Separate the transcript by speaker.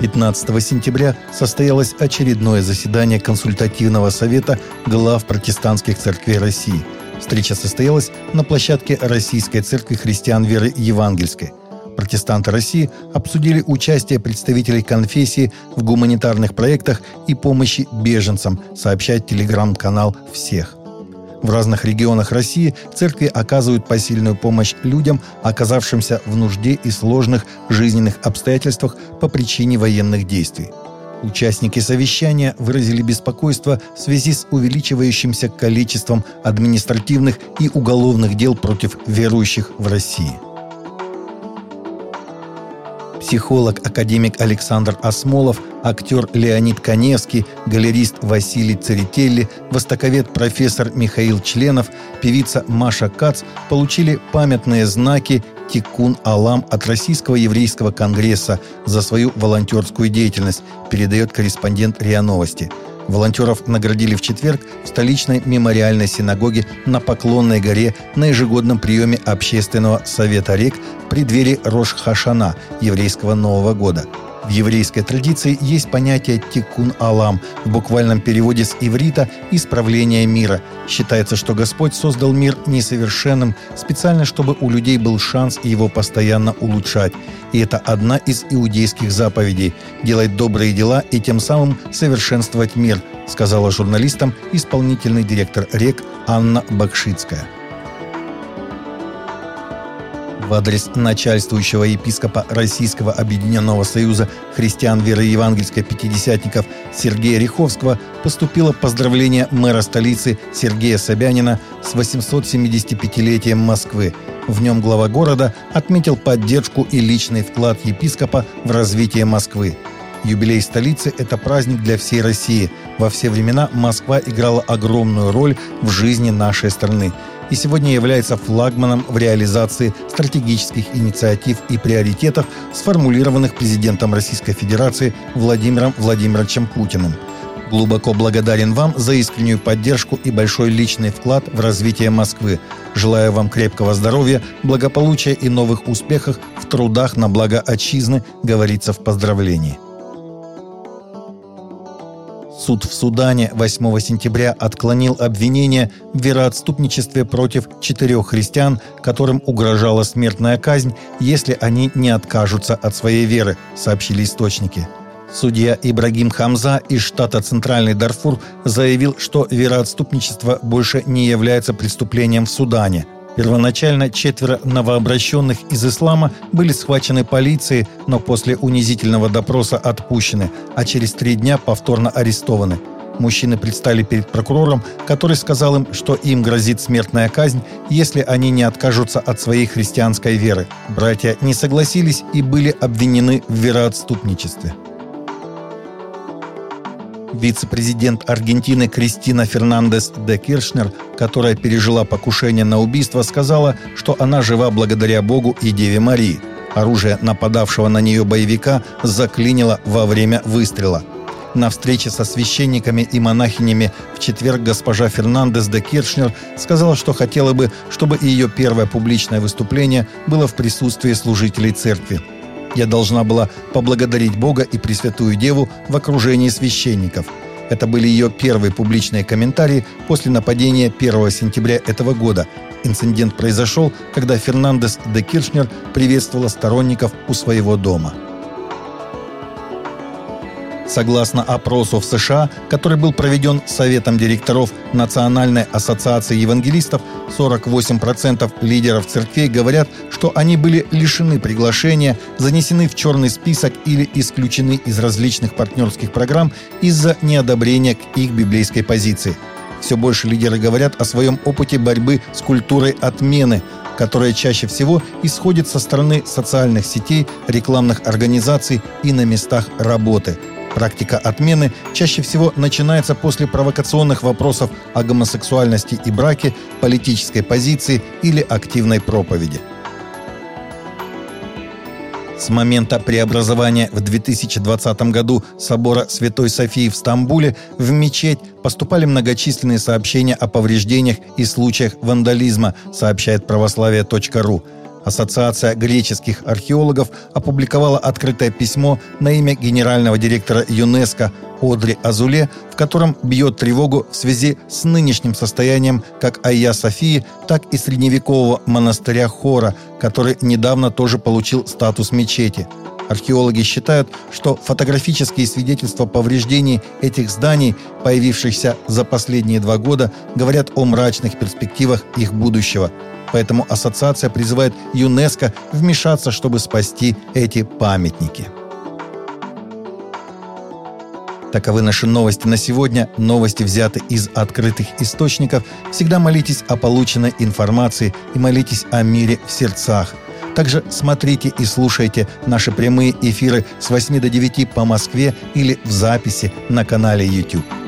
Speaker 1: 15 сентября состоялось очередное заседание консультативного совета глав протестантских церквей России. Встреча состоялась на площадке Российской церкви христиан веры евангельской. Протестанты России обсудили участие представителей конфессии в гуманитарных проектах и помощи беженцам, сообщает телеграм-канал «Всех». В разных регионах России церкви оказывают посильную помощь людям, оказавшимся в нужде и сложных жизненных обстоятельствах по причине военных действий. Участники совещания выразили беспокойство в связи с увеличивающимся количеством административных и уголовных дел против верующих в России – психолог, академик Александр Осмолов, актер Леонид Коневский, галерист Василий Церетелли, востоковед профессор Михаил Членов, певица Маша Кац получили памятные знаки Тикун Алам от Российского еврейского конгресса за свою волонтерскую деятельность, передает корреспондент РИА Новости – Волонтеров наградили в четверг в столичной мемориальной синагоге на Поклонной горе на ежегодном приеме Общественного совета рек в преддверии Рош-Хашана, еврейского Нового года – в еврейской традиции есть понятие «тикун алам», в буквальном переводе с иврита «исправление мира». Считается, что Господь создал мир несовершенным специально, чтобы у людей был шанс его постоянно улучшать. И это одна из иудейских заповедей – делать добрые дела и тем самым совершенствовать мир, сказала журналистам исполнительный директор РЕК Анна Бакшицкая в адрес начальствующего епископа Российского Объединенного Союза христиан веры евангельской пятидесятников Сергея Риховского поступило поздравление мэра столицы Сергея Собянина с 875-летием Москвы. В нем глава города отметил поддержку и личный вклад епископа в развитие Москвы. Юбилей столицы – это праздник для всей России. Во все времена Москва играла огромную роль в жизни нашей страны и сегодня является флагманом в реализации стратегических инициатив и приоритетов, сформулированных президентом Российской Федерации Владимиром Владимировичем Путиным. Глубоко благодарен вам за искреннюю поддержку и большой личный вклад в развитие Москвы. Желаю вам крепкого здоровья, благополучия и новых успехов в трудах на благо отчизны, говорится в поздравлении. Суд в Судане 8 сентября отклонил обвинение в вероотступничестве против четырех христиан, которым угрожала смертная казнь, если они не откажутся от своей веры, сообщили источники. Судья Ибрагим Хамза из штата Центральный Дарфур заявил, что вероотступничество больше не является преступлением в Судане – Первоначально четверо новообращенных из ислама были схвачены полицией, но после унизительного допроса отпущены, а через три дня повторно арестованы. Мужчины предстали перед прокурором, который сказал им, что им грозит смертная казнь, если они не откажутся от своей христианской веры. Братья не согласились и были обвинены в вероотступничестве. Вице-президент Аргентины Кристина Фернандес де Киршнер, которая пережила покушение на убийство, сказала, что она жива благодаря Богу и Деве Марии. Оружие нападавшего на нее боевика заклинило во время выстрела. На встрече со священниками и монахинями в четверг госпожа Фернандес де Киршнер сказала, что хотела бы, чтобы ее первое публичное выступление было в присутствии служителей церкви. Я должна была поблагодарить Бога и Пресвятую Деву в окружении священников. Это были ее первые публичные комментарии после нападения 1 сентября этого года. Инцидент произошел, когда Фернандес де Киршнер приветствовала сторонников у своего дома. Согласно опросу в США, который был проведен Советом директоров Национальной ассоциации евангелистов, 48% лидеров церквей говорят, что они были лишены приглашения, занесены в черный список или исключены из различных партнерских программ из-за неодобрения к их библейской позиции. Все больше лидеры говорят о своем опыте борьбы с культурой отмены, которая чаще всего исходит со стороны социальных сетей, рекламных организаций и на местах работы – Практика отмены чаще всего начинается после провокационных вопросов о гомосексуальности и браке, политической позиции или активной проповеди. С момента преобразования в 2020 году собора Святой Софии в Стамбуле в мечеть поступали многочисленные сообщения о повреждениях и случаях вандализма, сообщает православие.ру. Ассоциация греческих археологов опубликовала открытое письмо на имя генерального директора ЮНЕСКО Одри Азуле, в котором бьет тревогу в связи с нынешним состоянием как Айя Софии, так и средневекового монастыря Хора, который недавно тоже получил статус мечети. Археологи считают, что фотографические свидетельства повреждений этих зданий, появившихся за последние два года, говорят о мрачных перспективах их будущего. Поэтому ассоциация призывает ЮНЕСКО вмешаться, чтобы спасти эти памятники. Таковы наши новости на сегодня. Новости взяты из открытых источников. Всегда молитесь о полученной информации и молитесь о мире в сердцах. Также смотрите и слушайте наши прямые эфиры с 8 до 9 по Москве или в записи на канале YouTube.